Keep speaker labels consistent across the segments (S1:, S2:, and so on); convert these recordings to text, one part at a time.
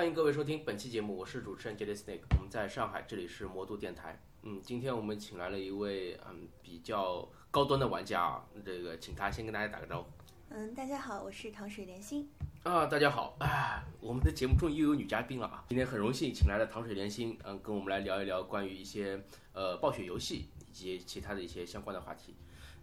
S1: 欢迎各位收听本期节目，我是主持人 Jelly Snake，我们在上海，这里是魔都电台。嗯，今天我们请来了一位嗯比较高端的玩家啊，这个请他先跟大家打个招呼。
S2: 嗯，大家好，我是糖水莲心。
S1: 啊，大家好，啊，我们的节目终于又有女嘉宾了啊！今天很荣幸请来了糖水莲心，嗯，跟我们来聊一聊关于一些呃暴雪游戏以及其他的一些相关的话题。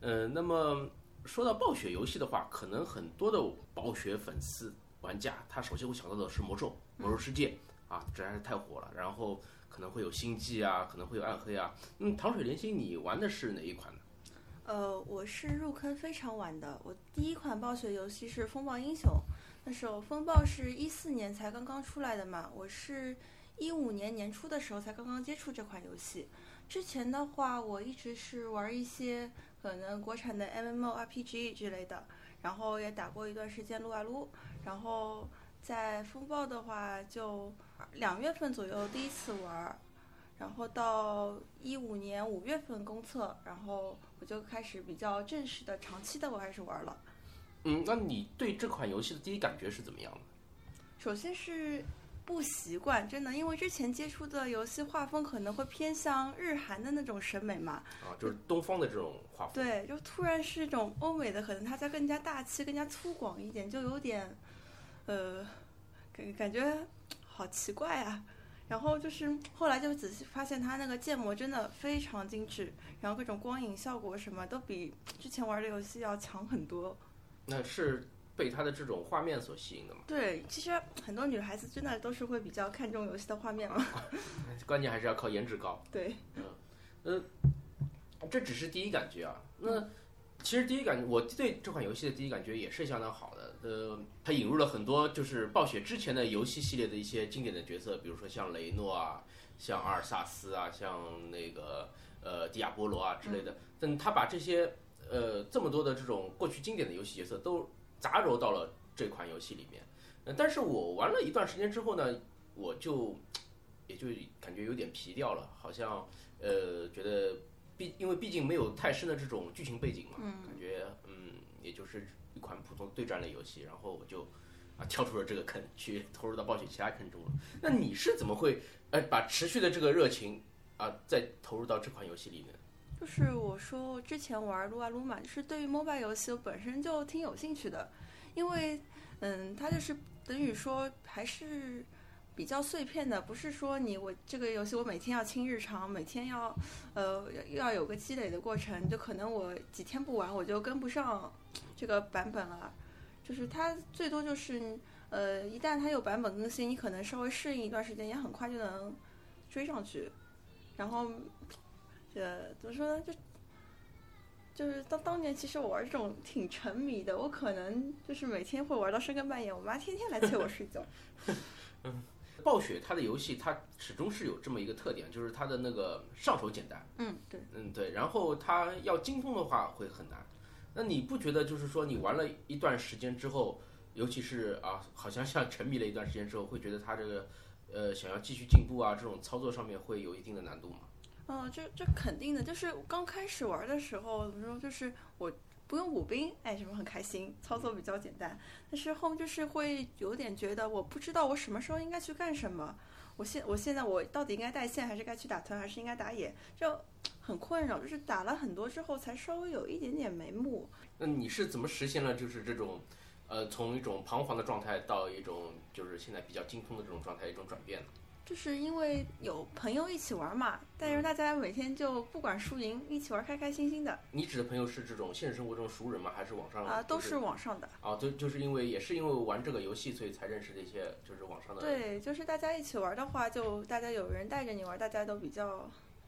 S1: 嗯，那么说到暴雪游戏的话，可能很多的暴雪粉丝玩家，他首先会想到的是魔兽、魔兽世界啊，这还是太火了。然后可能会有星际啊，可能会有暗黑啊。嗯，糖水莲心，你玩的是哪一款呢？
S2: 呃，我是入坑非常晚的，我第一款暴雪游戏是《风暴英雄》，那时候风暴是一四年才刚刚出来的嘛，我是一五年年初的时候才刚刚接触这款游戏。之前的话，我一直是玩一些可能国产的 MMORPG 之类的，然后也打过一段时间撸啊撸，然后在风暴的话，就两月份左右第一次玩。然后到一五年五月份公测，然后我就开始比较正式的、长期的我开始玩了。
S1: 嗯，那你对这款游戏的第一感觉是怎么样的？
S2: 首先是不习惯，真的，因为之前接触的游戏画风可能会偏向日韩的那种审美嘛。
S1: 啊，就是东方的这种画风。
S2: 对，就突然是一种欧美的，可能它在更加大气、更加粗犷一点，就有点，呃，感感觉好奇怪啊。然后就是后来就仔细发现，它那个建模真的非常精致，然后各种光影效果什么都比之前玩的游戏要强很多。
S1: 那是被它的这种画面所吸引的吗？
S2: 对，其实很多女孩子真的都是会比较看重游戏的画面嘛。
S1: 关键还是要靠颜值高。
S2: 对，
S1: 嗯，呃，这只是第一感觉啊。那其实第一感觉，我对这款游戏的第一感觉也是相当好的。呃，他引入了很多就是暴雪之前的游戏系列的一些经典的角色，比如说像雷诺啊，像阿尔萨斯啊，像那个呃迪亚波罗啊之类的。但他把这些呃这么多的这种过去经典的游戏角色都杂糅到了这款游戏里面。呃，但是我玩了一段时间之后呢，我就也就感觉有点皮掉了，好像呃觉得毕因为毕竟没有太深的这种剧情背景嘛，感觉嗯也就是。一款普通对战类游戏，然后我就啊跳出了这个坑，去投入到暴雪其他坑中了。那你是怎么会呃把持续的这个热情啊再投入到这款游戏里面？
S2: 就是我说之前玩撸啊撸嘛，就是对于 MOBA 游戏我本身就挺有兴趣的，因为嗯它就是等于说还是比较碎片的，不是说你我这个游戏我每天要清日常，每天要呃要有个积累的过程，就可能我几天不玩我就跟不上。这个版本了，就是它最多就是，呃，一旦它有版本更新，你可能稍微适应一段时间，也很快就能追上去。然后，呃怎么说呢？就就是当当年，其实我玩这种挺沉迷的，我可能就是每天会玩到深更半夜，我妈天天来催我睡觉。
S1: 嗯，暴雪它的游戏它始终是有这么一个特点，就是它的那个上手简单。
S2: 嗯，对。
S1: 嗯，对。然后它要精通的话会很难。那你不觉得就是说你玩了一段时间之后，尤其是啊，好像像沉迷了一段时间之后，会觉得它这个，呃，想要继续进步啊，这种操作上面会有一定的难度吗？
S2: 嗯，这这肯定的，就是刚开始玩的时候，怎么说，就是我不用补兵，哎，什么很开心，操作比较简单。但是后面就是会有点觉得，我不知道我什么时候应该去干什么。我现我现在我到底应该带线，还是该去打团，还是应该打野？就。很困扰，就是打了很多之后才稍微有一点点眉目。
S1: 那你是怎么实现了就是这种，呃，从一种彷徨的状态到一种就是现在比较精通的这种状态一种转变呢？
S2: 就是因为有朋友一起玩嘛，但是大家每天就不管输赢，一起玩开开心心的。
S1: 你指的朋友是这种现实生活中熟人吗？还是网上？
S2: 啊，都是网上的。
S1: 啊，就就是因为也是因为玩这个游戏，所以才认识这些就是网上的。
S2: 对，就是大家一起玩的话，就大家有人带着你玩，大家都比较。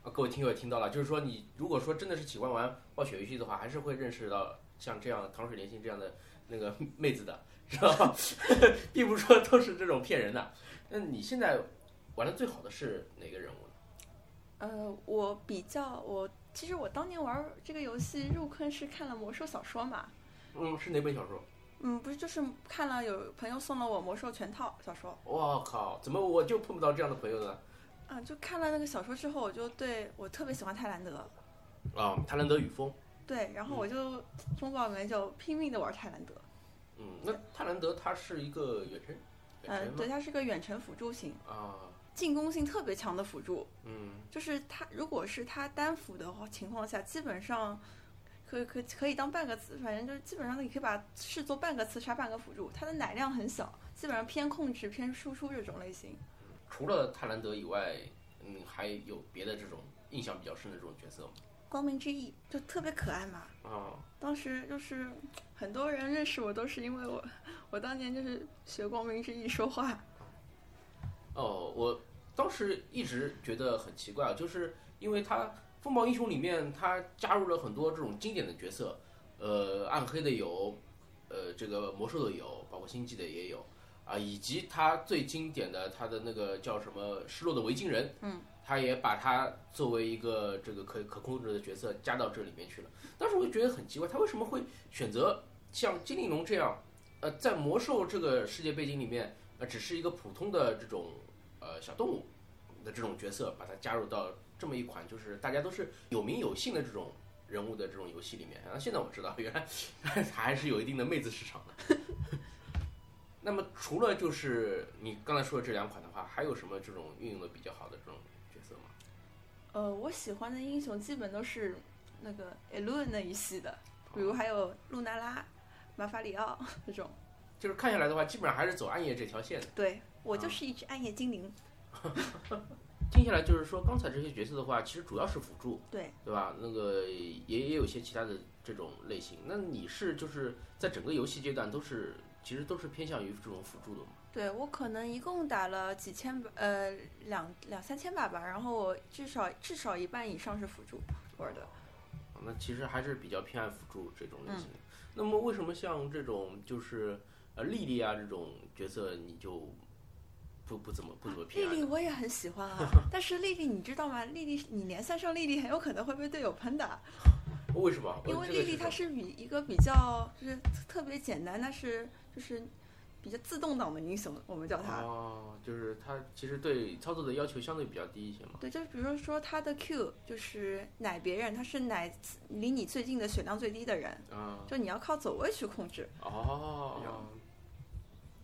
S1: 啊，各位听友也听到了，就是说你如果说真的是喜欢玩暴雪游戏的话，还是会认识到像这样糖水连心这样的那个 妹子的，是吧？并不是说都是这种骗人的。那你现在玩的最好的是哪个人物呢？
S2: 呃，我比较我其实我当年玩这个游戏入坑是看了魔兽小说嘛。
S1: 嗯，是哪本小说？
S2: 嗯，不是，就是看了有朋友送了我魔兽全套小说。
S1: 我靠，怎么我就碰不到这样的朋友呢？
S2: 啊，就看了那个小说之后，我就对我特别喜欢泰兰德。
S1: 啊，泰兰德与风。
S2: 对，然后我就风暴里面就拼命的玩泰兰德。
S1: 嗯，那泰兰德他是一个远程。
S2: 嗯，对，它是个远程辅助型，
S1: 啊，
S2: 进攻性特别强的辅助。
S1: 嗯
S2: 就是他如果是他单辅的话情况下，基本上可以可以可以当半个刺，反正就是基本上你可以把视作半个刺杀半个辅助。他的奶量很小，基本上偏控制偏输出这种类型。
S1: 除了泰兰德以外，嗯，还有别的这种印象比较深的这种角色吗？
S2: 光明之翼就特别可爱嘛，
S1: 啊，
S2: 当时就是很多人认识我都是因为我，我当年就是学光明之翼说话。
S1: 哦，我当时一直觉得很奇怪，啊，就是因为他《风暴英雄》里面他加入了很多这种经典的角色，呃，暗黑的有，呃，这个魔兽的有，包括星际的也有，啊，以及他最经典的他的那个叫什么失落的维京人，
S2: 嗯，
S1: 他也把他作为一个这个可可控制的角色加到这里面去了。当时我就觉得很奇怪，他为什么会选择像精灵龙这样，呃，在魔兽这个世界背景里面，呃，只是一个普通的这种呃小动物的这种角色，把它加入到这么一款就是大家都是有名有姓的这种人物的这种游戏里面。然后现在我知道，原来 还是有一定的妹子市场的。那么除了就是你刚才说的这两款的话，还有什么这种运用的比较好的这种角色吗？
S2: 呃，我喜欢的英雄基本都是那个 e u n 那一系的，比如还有露娜拉、马法里奥 这种。
S1: 就是看下来的话，基本上还是走暗夜这条线的。
S2: 对我就是一只暗夜精灵。
S1: 听下来就是说，刚才这些角色的话，其实主要是辅助，
S2: 对，
S1: 对吧？那个也也有一些其他的这种类型。那你是就是在整个游戏阶段都是其实都是偏向于这种辅助的吗？
S2: 对我可能一共打了几千把，呃，两两三千把吧，然后我至少至少一半以上是辅助玩的。
S1: 那其实还是比较偏爱辅助这种类型的。那么为什么像这种就是呃莉莉啊这种角色，你就不不怎么不怎么
S2: 丽？丽我也很喜欢啊，但是丽丽你知道吗？丽丽你连赛上丽丽很有可能会被队友喷的，
S1: 为什么？
S2: 因为丽丽她是比一个比较就是特别简单，但是就是比较自动挡的英雄，我们叫她。
S1: 哦，就是她其实对操作的要求相对比较低一些嘛。
S2: 对，就是比如说她的 Q 就是奶别人，她是奶离你最近的血量最低的人，
S1: 啊、
S2: 就你要靠走位去控制。
S1: 哦，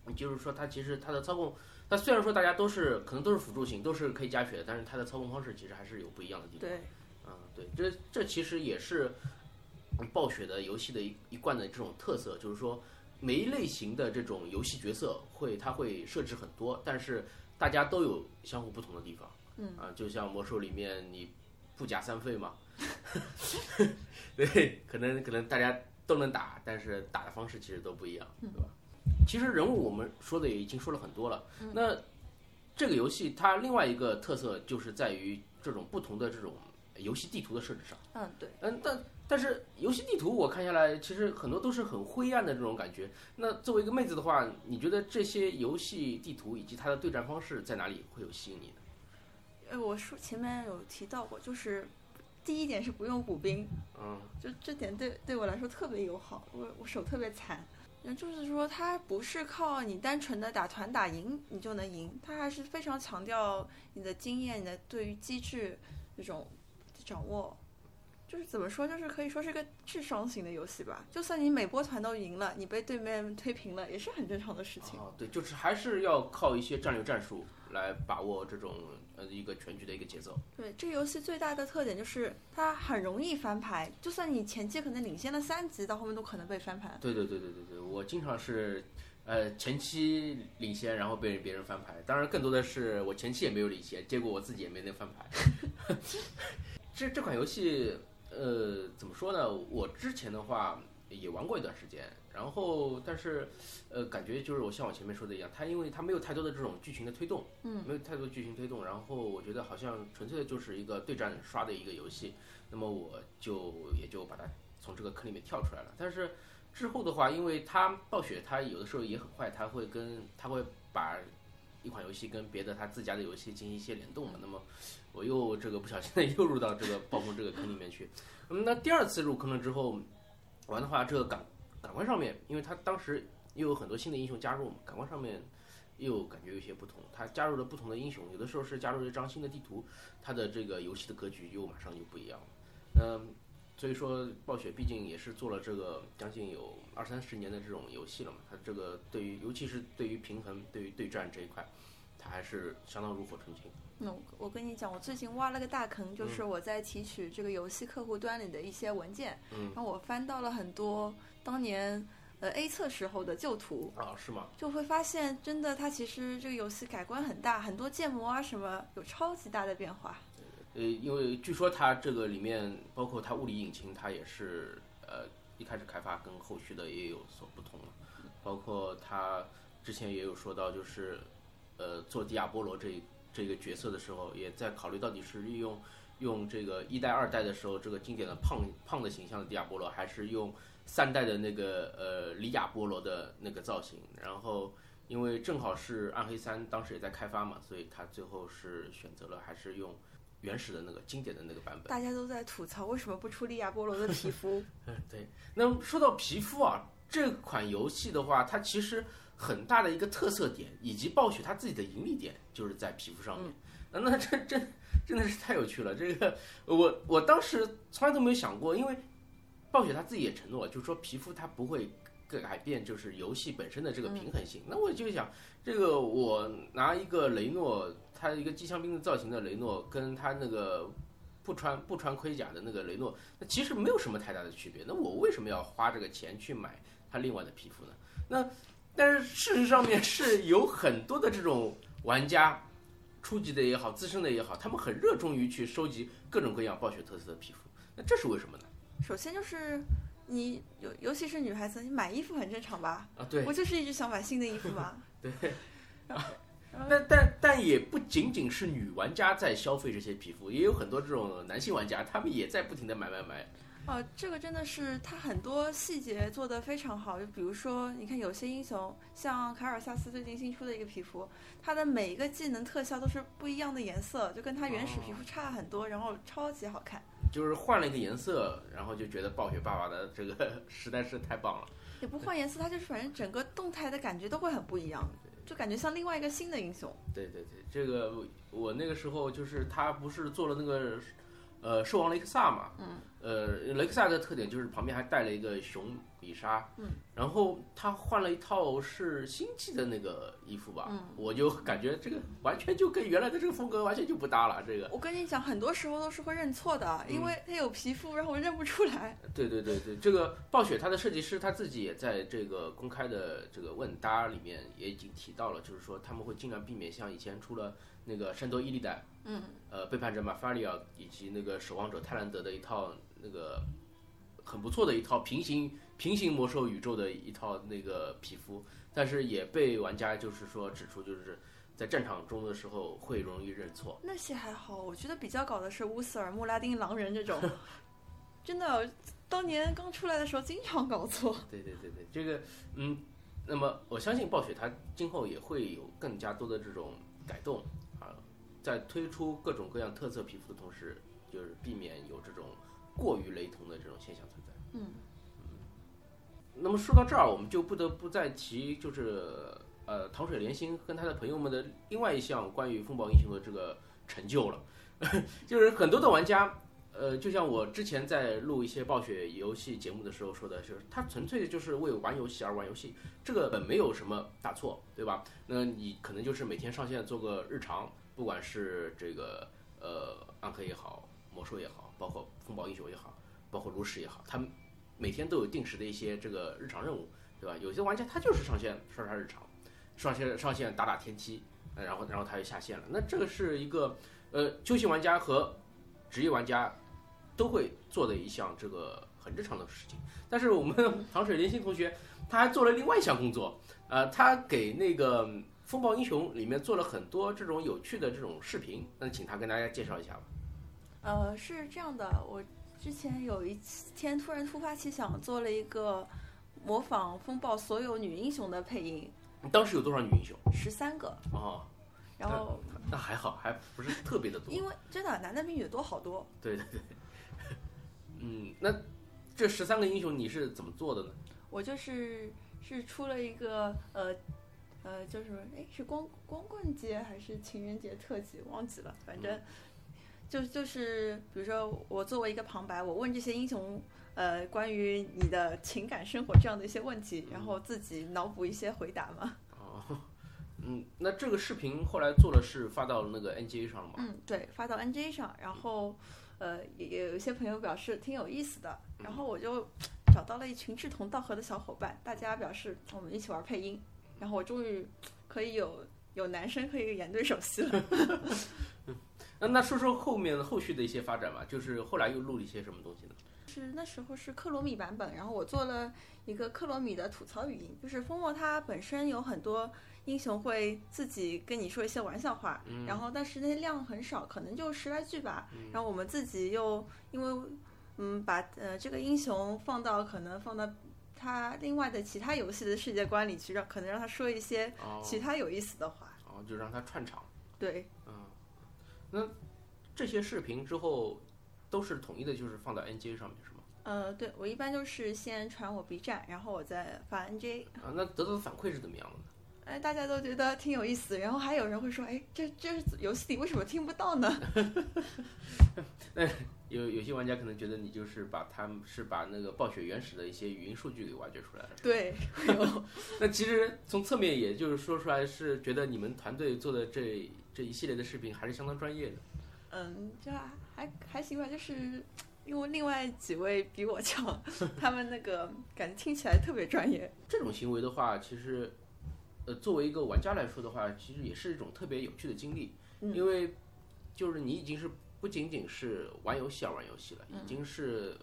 S1: 你就是说它其实它的操控，它虽然说大家都是可能都是辅助型，都是可以加血的，但是它的操控方式其实还是有不一样的地方。
S2: 对，
S1: 嗯，对，这这其实也是暴雪的游戏的一一贯的这种特色，就是说每一类型的这种游戏角色会它会设置很多，但是大家都有相互不同的地方。
S2: 嗯
S1: 啊，就像魔兽里面你不加三费嘛，对，可能可能大家都能打，但是打的方式其实都不一样，对吧？其实人物我们说的也已经说了很多了，那这个游戏它另外一个特色就是在于这种不同的这种游戏地图的设置上。
S2: 嗯，对。
S1: 嗯，但但是游戏地图我看下来，其实很多都是很灰暗的这种感觉。那作为一个妹子的话，你觉得这些游戏地图以及它的对战方式在哪里会有吸引你呢？
S2: 呃，我说前面有提到过，就是第一点是不用补兵，
S1: 嗯，
S2: 就这点对对我来说特别友好，我我手特别残。那，就是说它不是靠你单纯的打团打赢你就能赢，它还是非常强调你的经验、你的对于机制这种掌握。就是怎么说，就是可以说是个智商型的游戏吧。就算你每波团都赢了，你被对面推平了，也是很正常的事情。
S1: 哦，对，就是还是要靠一些战略战术来把握这种呃一个全局的一个节奏。
S2: 对，这个游戏最大的特点就是它很容易翻牌，就算你前期可能领先了三级，到后面都可能被翻盘。
S1: 对对对对对对，我经常是，呃，前期领先，然后被别人翻牌。当然，更多的是我前期也没有领先，结果我自己也没能翻牌。这这款游戏，呃，怎么说呢？我之前的话也玩过一段时间，然后但是，呃，感觉就是我像我前面说的一样，它因为它没有太多的这种剧情的推动，
S2: 嗯，
S1: 没有太多剧情推动，然后我觉得好像纯粹的就是一个对战刷的一个游戏，那么我就也就把它从这个坑里面跳出来了。但是之后的话，因为它暴雪它有的时候也很坏，它会跟它会把一款游戏跟别的它自家的游戏进行一些联动嘛，那么我又这个不小心的 又入到这个暴风这个坑里面去。嗯，那第二次入坑了之后玩的话，这个感感官上面，因为它当时又有很多新的英雄加入嘛，感官上面又感觉有些不同。它加入了不同的英雄，有的时候是加入了一张新的地图，它的这个游戏的格局又马上就不一样了。嗯，所以说暴雪毕竟也是做了这个将近有二三十年的这种游戏了嘛，它这个对于尤其是对于平衡、对于对战这一块，它还是相当炉火纯青。
S2: 那我我跟你讲，我最近挖了个大坑，就是我在提取这个游戏客户端里的一些文件，
S1: 嗯
S2: 然后我翻到了很多当年呃 A 测时候的旧图，
S1: 啊，是吗？
S2: 就会发现真的它其实这个游戏改观很大，很多建模啊什么有超级大的变化。
S1: 呃，因为据说它这个里面包括它物理引擎，它也是呃一开始开发跟后续的也有所不同嘛。包括它之前也有说到，就是呃做迪亚波罗这这个角色的时候，也在考虑到底是利用用这个一代、二代的时候这个经典的胖胖的形象的迪亚波罗，还是用三代的那个呃里亚波罗的那个造型。然后因为正好是暗黑三当时也在开发嘛，所以他最后是选择了还是用。原始的那个经典的那个版本。
S2: 大家都在吐槽为什么不出利亚波罗的皮肤？
S1: 嗯，对。那说到皮肤啊，这款游戏的话，它其实很大的一个特色点，以及暴雪它自己的盈利点，就是在皮肤上面。那那这真真的是太有趣了。这个我我当时从来都没有想过，因为暴雪他自己也承诺，就是说皮肤它不会改变，就是游戏本身的这个平衡性。那我就想，这个我拿一个雷诺。它一个机枪兵的造型的雷诺，跟他那个不穿不穿盔甲的那个雷诺，那其实没有什么太大的区别。那我为什么要花这个钱去买他另外的皮肤呢？那但是事实上面是有很多的这种玩家，初级的也好，资深的也好，他们很热衷于去收集各种各样暴雪特色的皮肤。那这是为什么呢？
S2: 首先就是你尤尤其是女孩子，你买衣服很正常吧？
S1: 啊，对，
S2: 我就是一直想买新的衣服嘛。
S1: 对。但但但也不仅仅是女玩家在消费这些皮肤，也有很多这种男性玩家，他们也在不停的买买买。
S2: 哦，这个真的是他很多细节做得非常好，就比如说，你看有些英雄，像卡尔萨斯最近新出的一个皮肤，它的每一个技能特效都是不一样的颜色，就跟它原始皮肤差很多，然后超级好看。
S1: 就是换了一个颜色，然后就觉得暴雪爸爸的这个 实在是太棒了。
S2: 也不换颜色，它就是反正整个动态的感觉都会很不一样。就感觉像另外一个新的英雄。
S1: 对对对，这个我那个时候就是他不是做了那个，呃，兽王雷克萨嘛。
S2: 嗯。
S1: 呃，雷克萨的特点就是旁边还带了一个熊米莎。
S2: 嗯。
S1: 然后他换了一套是星际的那个衣服吧。
S2: 嗯。
S1: 我就感觉这个完全就跟原来的这个风格完全就不搭了。这个。
S2: 我跟你讲，很多时候都是会认错的，因为他有皮肤，然后我认不出来。
S1: 对对对对，这个暴雪它的设计师他自己也在这个公开的这个问答里面也已经提到了，就是说他们会尽量避免像以前出了那个圣斗伊利代，
S2: 嗯，
S1: 呃，背叛者马法里奥以及那个守望者泰兰德的一套那个很不错的一套平行平行魔兽宇宙的一套那个皮肤，但是也被玩家就是说指出就是。在战场中的时候会容易认错，
S2: 那些还好，我觉得比较搞的是乌斯尔、穆拉丁狼人这种，真的，当年刚出来的时候经常搞错。
S1: 对对对对，这个嗯，那么我相信暴雪它今后也会有更加多的这种改动啊，在推出各种各样特色皮肤的同时，就是避免有这种过于雷同的这种现象存在。
S2: 嗯
S1: 嗯，那么说到这儿，我们就不得不再提就是。呃，糖水连心跟他的朋友们的另外一项关于风暴英雄的这个成就了，就是很多的玩家，呃，就像我之前在录一些暴雪游戏节目的时候说的，就是他纯粹的就是为玩游戏而玩游戏，这个本没有什么大错，对吧？那你可能就是每天上线做个日常，不管是这个呃暗黑也好，魔兽也好，包括风暴英雄也好，包括炉石也好，他们每天都有定时的一些这个日常任务，对吧？有些玩家他就是上线刷刷日常。上线上线打打天梯，然后然后他就下线了。那这个是一个呃，休闲玩家和职业玩家都会做的一项这个很日常的事情。但是我们 糖水连心同学他还做了另外一项工作，呃，他给那个《风暴英雄》里面做了很多这种有趣的这种视频。那请他跟大家介绍一下吧。
S2: 呃，是这样的，我之前有一天突然突发奇想，做了一个模仿风暴所有女英雄的配音。
S1: 当时有多少女英雄？
S2: 十三个
S1: 哦，
S2: 然后
S1: 那还好，还不是特别的多。
S2: 因为真的男的比女的多好多。
S1: 对对对，嗯，那这十三个英雄你是怎么做的呢？
S2: 我就是是出了一个呃呃，就是哎是光光棍节还是情人节特辑忘记了，反正就就是比如说我作为一个旁白，我问这些英雄。呃，关于你的情感生活这样的一些问题，然后自己脑补一些回答嘛。
S1: 哦，嗯，那这个视频后来做了是发到那个 NGA 上了吗？
S2: 嗯，对，发到 NGA 上，然后呃也也有一些朋友表示挺有意思的，然后我就找到了一群志同道合的小伙伴，大家表示我们一起玩配音，然后我终于可以有有男生可以演对手戏了。
S1: 那那说说后面后续的一些发展吧，就是后来又录了一些什么东西呢？
S2: 是那时候是克罗米版本，然后我做了一个克罗米的吐槽语音，就是风墨它本身有很多英雄会自己跟你说一些玩笑话，然后但是那些量很少，可能就十来句吧，然后我们自己又因为嗯把呃这个英雄放到可能放到他另外的其他游戏的世界观里去，让可能让他说一些其他有意思的话，
S1: 哦，就让他串场，
S2: 对，
S1: 嗯，那这些视频之后。都是统一的，就是放到 NJ 上面是吗？
S2: 呃，对，我一般就是先传我 B 站，然后我再发 NJ。
S1: 啊，那得到的反馈是怎么样的呢？
S2: 哎，大家都觉得挺有意思，然后还有人会说，哎，这这游戏里为什么听不到呢？
S1: 那有有些玩家可能觉得你就是把他们是把那个暴雪原始的一些语音数据给挖掘出来了。
S2: 对，有。
S1: 那其实从侧面也就是说出来，是觉得你们团队做的这这一系列的视频还是相当专业的。
S2: 嗯，这。还还行吧，就是因为另外几位比我强，他们那个感觉听起来特别专业。
S1: 这种行为的话，其实，呃，作为一个玩家来说的话，其实也是一种特别有趣的经历，因为就是你已经是不仅仅是玩游戏而玩游戏了，已经是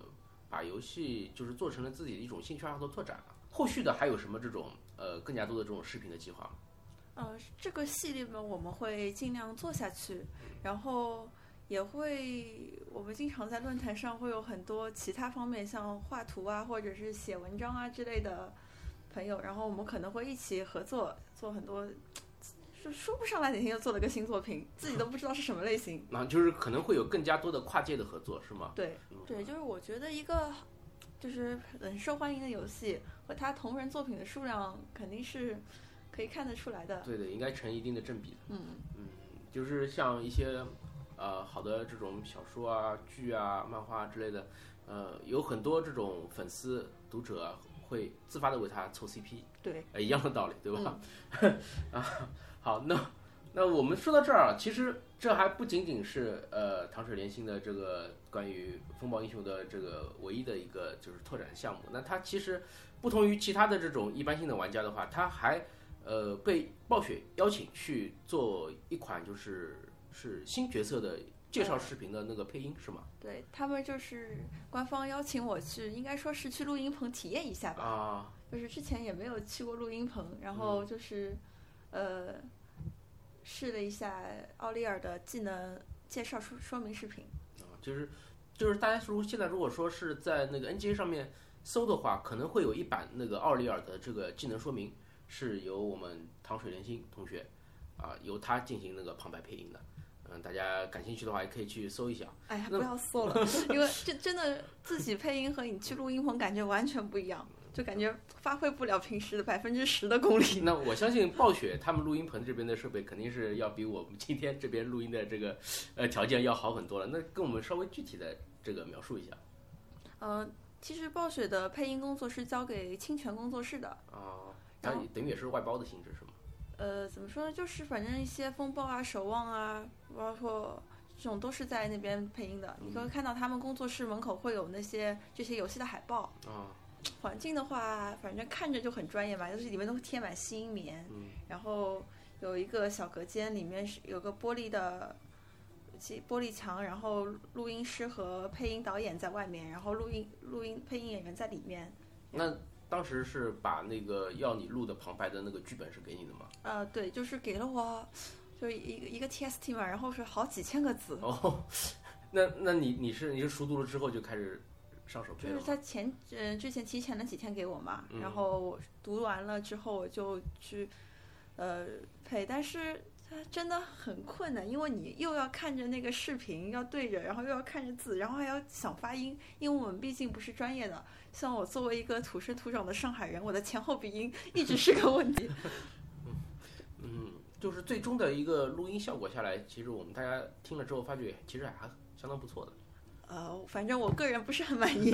S1: 把游戏就是做成了自己的一种兴趣爱好的拓展了。后续的还有什么这种呃更加多的这种视频的计划吗？
S2: 呃，这个系列呢，我们会尽量做下去，然后。也会，我们经常在论坛上会有很多其他方面，像画图啊，或者是写文章啊之类的朋友，然后我们可能会一起合作做很多，说说不上来哪天又做了个新作品，自己都不知道是什么类型。
S1: 那就是可能会有更加多的跨界的合作，是吗？
S2: 对，对，就是我觉得一个就是很受欢迎的游戏和它同人作品的数量肯定是可以看得出来的。
S1: 对的，应该成一定的正比的。
S2: 嗯
S1: 嗯，就是像一些。呃，好的，这种小说啊、剧啊、漫画之类的，呃，有很多这种粉丝、读者会自发的为他凑 CP，
S2: 对，
S1: 呃，一样的道理，对吧？啊，好，那那我们说到这儿啊，其实这还不仅仅是呃糖水连心的这个关于风暴英雄的这个唯一的一个就是拓展项目，那它其实不同于其他的这种一般性的玩家的话，它还呃被暴雪邀请去做一款就是。是新角色的介绍视频的那个配音是吗？
S2: 对他们就是官方邀请我去，应该说是去录音棚体验一下吧。
S1: 啊，
S2: 就是之前也没有去过录音棚，然后就是，呃，试了一下奥利尔的技能介绍说说明视频。
S1: 啊，就是就是大家如现在如果说是在那个 N G A 上面搜的话，可能会有一版那个奥利尔的这个技能说明，是由我们糖水莲心同学啊，由他进行那个旁白配音的。大家感兴趣的话，也可以去搜一下。
S2: 哎呀，不要搜了，因为这真的自己配音和你去录音棚感觉完全不一样，就感觉发挥不了平时的百分之十的功力。
S1: 那我相信暴雪他们录音棚这边的设备肯定是要比我们今天这边录音的这个呃条件要好很多了。那跟我们稍微具体的这个描述一下。
S2: 呃，其实暴雪的配音工作是交给清泉工作室的。
S1: 啊，它等于也是外包的性质是吗？
S2: 呃，怎么说呢？就是反正一些风暴啊、守望啊，包括这种都是在那边配音的。你可以看到他们工作室门口会有那些这些游戏的海报。
S1: 啊。
S2: 环境的话，反正看着就很专业吧，就是里面都会贴满吸音棉。
S1: 嗯。
S2: 然后有一个小隔间，里面是有个玻璃的，玻璃墙，然后录音师和配音导演在外面，然后录音录音配音演员在里面。
S1: 那。当时是把那个要你录的旁白的那个剧本是给你的吗？
S2: 呃，对，就是给了我，就一个一个 TST 嘛，然后是好几千个字。
S1: 哦，那那你你是你是熟读了之后就开始上手？
S2: 就是他前呃之前提前了几天给我嘛，然后我读完了之后我就去呃配，但是它真的很困难，因为你又要看着那个视频要对着，然后又要看着字，然后还要想发音，因为我们毕竟不是专业的。像我作为一个土生土长的上海人，我的前后鼻音一直是个问题。
S1: 嗯，就是最终的一个录音效果下来，其实我们大家听了之后发觉，其实还相当不错的。
S2: 呃，反正我个人不是很满意。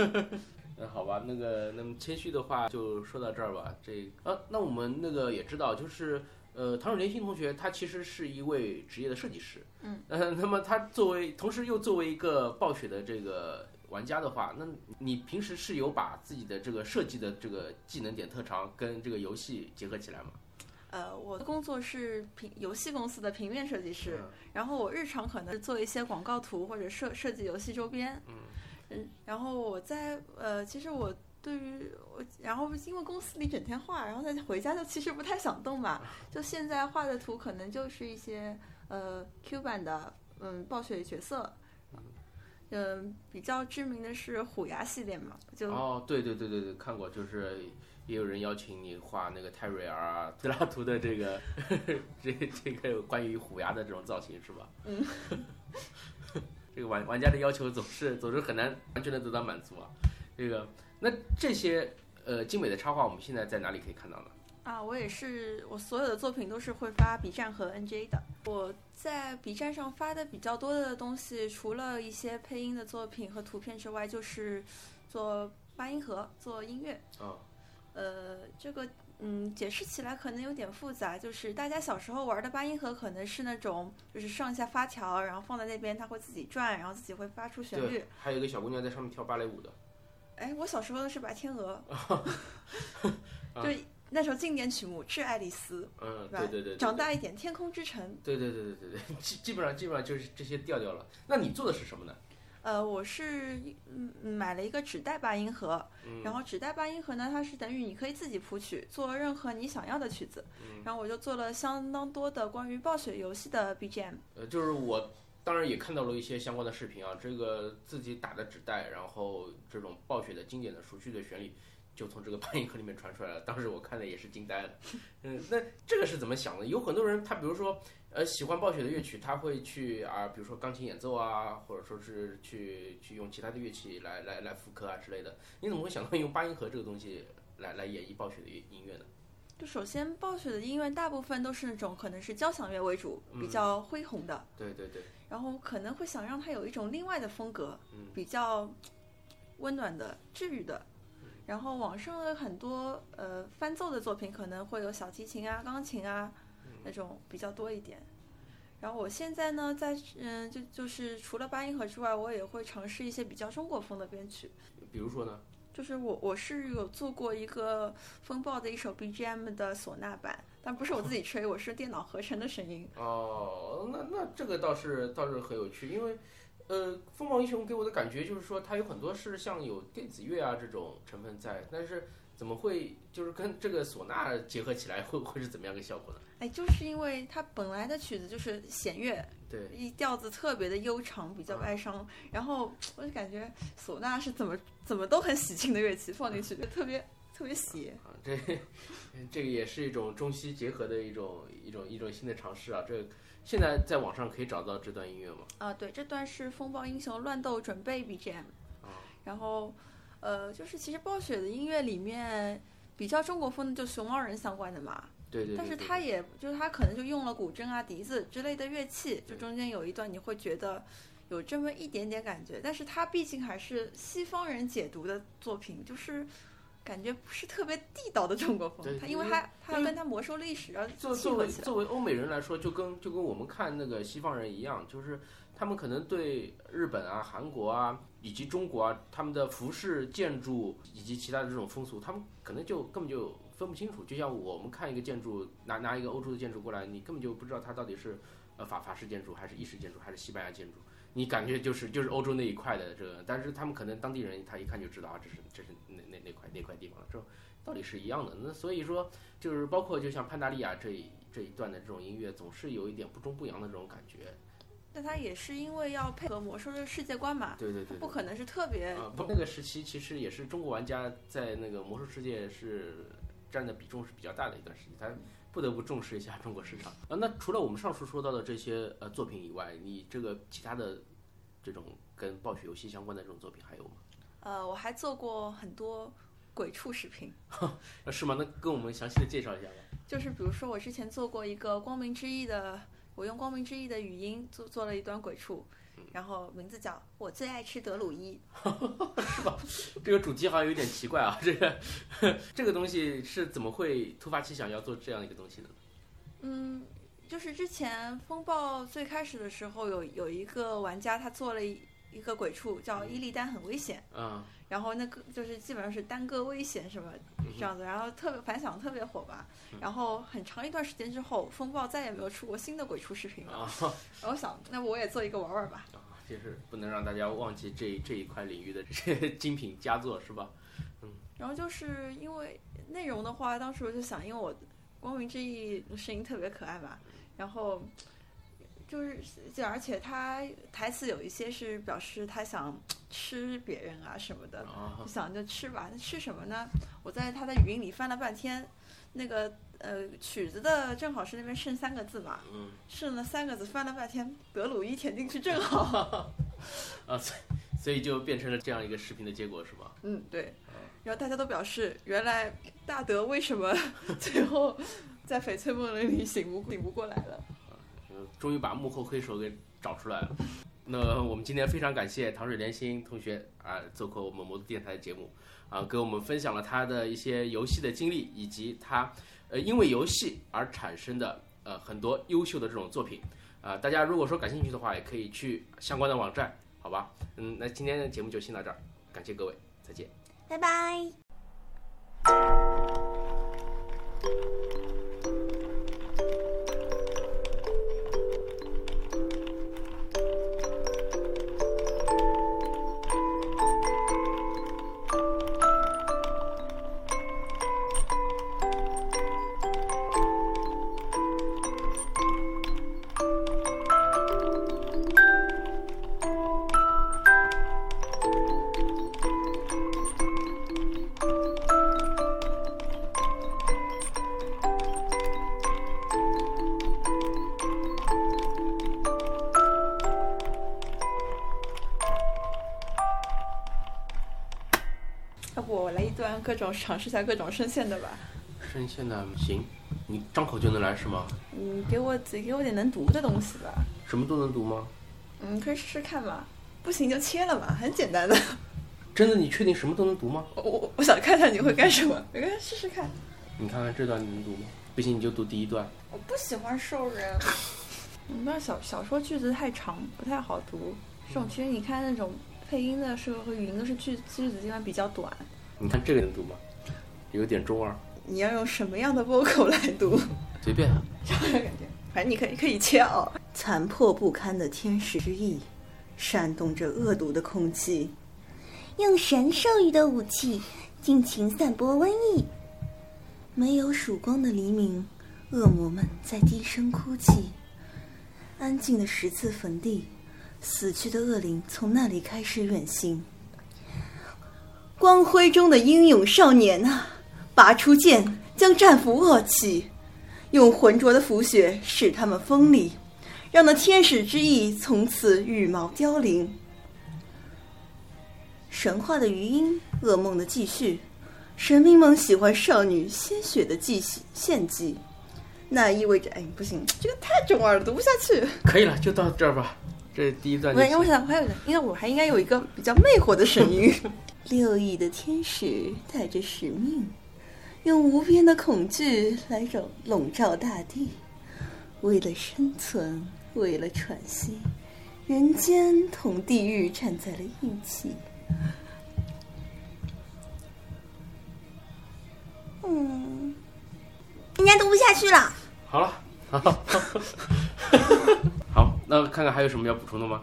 S1: 那，好吧，那个，那么谦虚的话就说到这儿吧。这呃，那我们那个也知道，就是呃，唐水莲心同学他其实是一位职业的设计师。
S2: 嗯。
S1: 呃，那么他作为，同时又作为一个暴雪的这个玩家的话，那你平时是有把自己的这个设计的这个技能点特长跟这个游戏结合起来吗？
S2: 呃，我的工作是平游戏公司的平面设计师，然后我日常可能做一些广告图或者设设计游戏周边。
S1: 嗯。
S2: 嗯，然后我在呃，其实我对于我，然后因为公司里整天画，然后再回家就其实不太想动嘛。就现在画的图可能就是一些呃 Q 版的嗯暴雪角色，嗯，比较知名的是虎牙系列嘛。就
S1: 哦，对对对对对，看过，就是也有人邀请你画那个泰瑞尔啊、德拉图的这个 这这个关于虎牙的这种造型是吧？
S2: 嗯。
S1: 这个玩玩家的要求总是总是很难完全的得到满足啊，这个那这些呃精美的插画我们现在在哪里可以看到呢？
S2: 啊，我也是，我所有的作品都是会发 B 站和 NJ 的。我在 B 站上发的比较多的东西，除了一些配音的作品和图片之外，就是做八音盒、做音乐。
S1: 啊，
S2: 呃，这个。嗯，解释起来可能有点复杂，就是大家小时候玩的八音盒可能是那种，就是上下发条，然后放在那边，它会自己转，然后自己会发出旋律。
S1: 还有一个小姑娘在上面跳芭蕾舞的。
S2: 哎，我小时候的是白天鹅。就那首经典曲目《致爱丽丝》。
S1: 嗯，对对对。
S2: 长大一点，《天空之城》。
S1: 对对对对对对，基基本上基本上就是这些调调了。那你做的是什么呢？
S2: 呃，我是嗯买了一个纸袋八音盒，然后纸袋八音盒呢，它是等于你可以自己谱曲，做任何你想要的曲子。然后我就做了相当多的关于暴雪游戏的 BGM。
S1: 呃，就是我当然也看到了一些相关的视频啊，这个自己打的纸袋，然后这种暴雪的经典的熟悉的旋律。就从这个八音盒里面传出来了，当时我看的也是惊呆了。嗯，那这个是怎么想的？有很多人他比如说，呃，喜欢暴雪的乐曲，他会去啊，比如说钢琴演奏啊，或者说是去去用其他的乐器来来来复刻啊之类的。你怎么会想到用八音盒这个东西来来演绎暴雪的音乐呢？
S2: 就首先，暴雪的音乐大部分都是那种可能是交响乐为主，比较恢宏的。
S1: 对对对。
S2: 然后可能会想让它有一种另外的风格，比较温暖的、治愈的。然后网上的很多呃翻奏的作品可能会有小提琴啊、钢琴啊那种比较多一点。然后我现在呢，在嗯就就是除了八音盒之外，我也会尝试一些比较中国风的编曲。
S1: 比如说呢？
S2: 就是我我是有做过一个风暴的一首 BGM 的唢呐版，但不是我自己吹，我是电脑合成的声音。
S1: 哦，那那这个倒是倒是很有趣，因为。呃，风暴英雄给我的感觉就是说，它有很多是像有电子乐啊这种成分在，但是怎么会就是跟这个唢呐结合起来，会会是怎么样个效果呢？
S2: 哎，就是因为它本来的曲子就是弦乐，
S1: 对，
S2: 一调子特别的悠长，比较哀伤，然后我就感觉唢呐是怎么怎么都很喜庆的乐器，放进去就特别特别邪。
S1: 啊，这这个也是一种中西结合的一种一种一种新的尝试啊，这。现在在网上可以找到这段音乐吗？
S2: 啊，对，这段是《风暴英雄乱斗准备 BGM》。
S1: 啊，
S2: 然后，呃，就是其实暴雪的音乐里面比较中国风的，就熊猫人相关的嘛。
S1: 对对。
S2: 但是他也就是他可能就用了古筝啊、笛子之类的乐器，就中间有一段你会觉得有这么一点点感觉，但是他毕竟还是西方人解读的作品，就是。感觉不是特别地道的中国风，他因为他他要跟他魔兽历史要
S1: 作作为作为欧美人来说，就跟就跟我们看那个西方人一样，就是他们可能对日本啊、韩国啊以及中国啊他们的服饰、建筑以及其他的这种风俗，他们可能就根本就分不清楚。就像我们看一个建筑，拿拿一个欧洲的建筑过来，你根本就不知道它到底是呃法法式建筑还是意式建筑还是西班牙建筑。你感觉就是就是欧洲那一块的这个，但是他们可能当地人他一看就知道啊，这是这是那那那块那块地方了，这道理是一样的。那所以说就是包括就像潘达利亚这这一段的这种音乐，总是有一点不中不洋的这种感觉。
S2: 那他也是因为要配合魔兽的世界观嘛？
S1: 对对对，
S2: 不可能是特别。
S1: 不，那个时期其实也是中国玩家在那个魔兽世界是占的比重是比较大的一段时间，他。不得不重视一下中国市场啊！那除了我们上述说到的这些呃作品以外，你这个其他的这种跟暴雪游戏相关的这种作品还有吗？
S2: 呃，我还做过很多鬼畜视频。
S1: 是吗？那跟我们详细的介绍一下吧。
S2: 就是比如说我之前做过一个光明之翼的，我用光明之翼的语音做做了一段鬼畜，然后名字叫我最爱吃德鲁伊。
S1: 是 吧这个主题好像有点奇怪啊，这个这个东西是怎么会突发奇想要做这样一个东西呢？
S2: 嗯，就是之前风暴最开始的时候，有有一个玩家他做了一一个鬼畜叫伊利丹很危险，
S1: 嗯
S2: 然后那个就是基本上是单个危险什么这样子，然后特别反响特别火吧。然后很长一段时间之后，风暴再也没有出过新的鬼畜视频了。
S1: 啊，
S2: 然后我想，那我也做一个玩玩吧。
S1: 就是不能让大家忘记这这一块领域的这些精品佳作是吧？
S2: 嗯然后就是因为内容的话，当时我就想，因为我光明之翼声音特别可爱嘛，然后就是就而且他台词有一些是表示他想吃别人啊什么的，
S1: 啊
S2: 就想着吃吧，那吃什么呢？我在他的语音里翻了半天，那个呃曲子的正好是那边剩三个字嘛，
S1: 嗯
S2: 剩了三个字，翻了半天，德鲁伊填进去正好。
S1: 啊，所以所以就变成了这样一个视频的结果是吧？
S2: 嗯，对。然后大家都表示，原来大德为什么 最后在翡翠梦里醒不醒不过来了？
S1: 终于把幕后黑手给找出来了。那我们今天非常感谢糖水莲心同学啊，做客我们魔都电台的节目啊，给我们分享了他的一些游戏的经历，以及他呃因为游戏而产生的呃很多优秀的这种作品啊。大家如果说感兴趣的话，也可以去相关的网站，好吧？嗯，那今天的节目就先到这儿，感谢各位，再见。
S3: 拜拜。
S2: 各种尝试一下各种声线的吧？
S1: 声线的行，你张口就能来是吗？
S2: 你，给我给给我点能读的东西吧。
S1: 什么都能读吗？
S2: 嗯，可以试试看嘛。不行就切了嘛，很简单的。
S1: 真的，你确定什么都能读吗？
S2: 我我我想看看你会干什么，没关系，试试看。
S1: 你看看这段你能读吗？不行你就读第一段。
S2: 我不喜欢兽人。嗯，那小小说句子太长，不太好读。这种其实你看那种配音的时候和语音都是句句子一般比较短。
S1: 你看这个能读吗？有点中二，
S2: 你要用什么样的 vocal 来读？
S1: 随便。
S2: 这样的感觉，反正你可以可以切哦。
S4: 残破不堪的天使之翼，扇动着恶毒的空气。
S3: 用神授予的武器尽情散播瘟疫。
S4: 没有曙光的黎明，恶魔们在低声哭泣。安静的十字坟地，死去的恶灵从那里开始远行。光辉中的英勇少年啊，拔出剑，将战斧握起，用浑浊的腐血使他们锋利，让那天使之翼从此羽毛凋零。神话的余音，噩梦的继续。神明们喜欢少女鲜血的祭献祭，那意味着，哎，不行，这个太中二了，读不下去。
S1: 可以了，就到这儿吧。这第一段就
S2: 我我。想还有因为我还应该有一个比较魅惑的声音。
S4: 六翼的天使带着使命，用无边的恐惧来笼笼罩大地。为了生存，为了喘息，人间同地狱站在了一起。
S3: 嗯，人家读不下去了。
S1: 好了，好，好，那看看还有什么要补充的吗？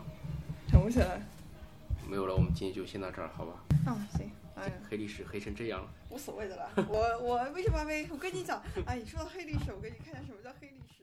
S2: 想不起来。
S1: 没有了，我们今天就先到这儿，好吧？
S2: 嗯，行，哎呀，
S1: 黑历史黑成这样了。
S2: 无所谓的了。我我为什么没？我跟你讲，哎，你说到黑历史，我给你看下什么叫黑历史。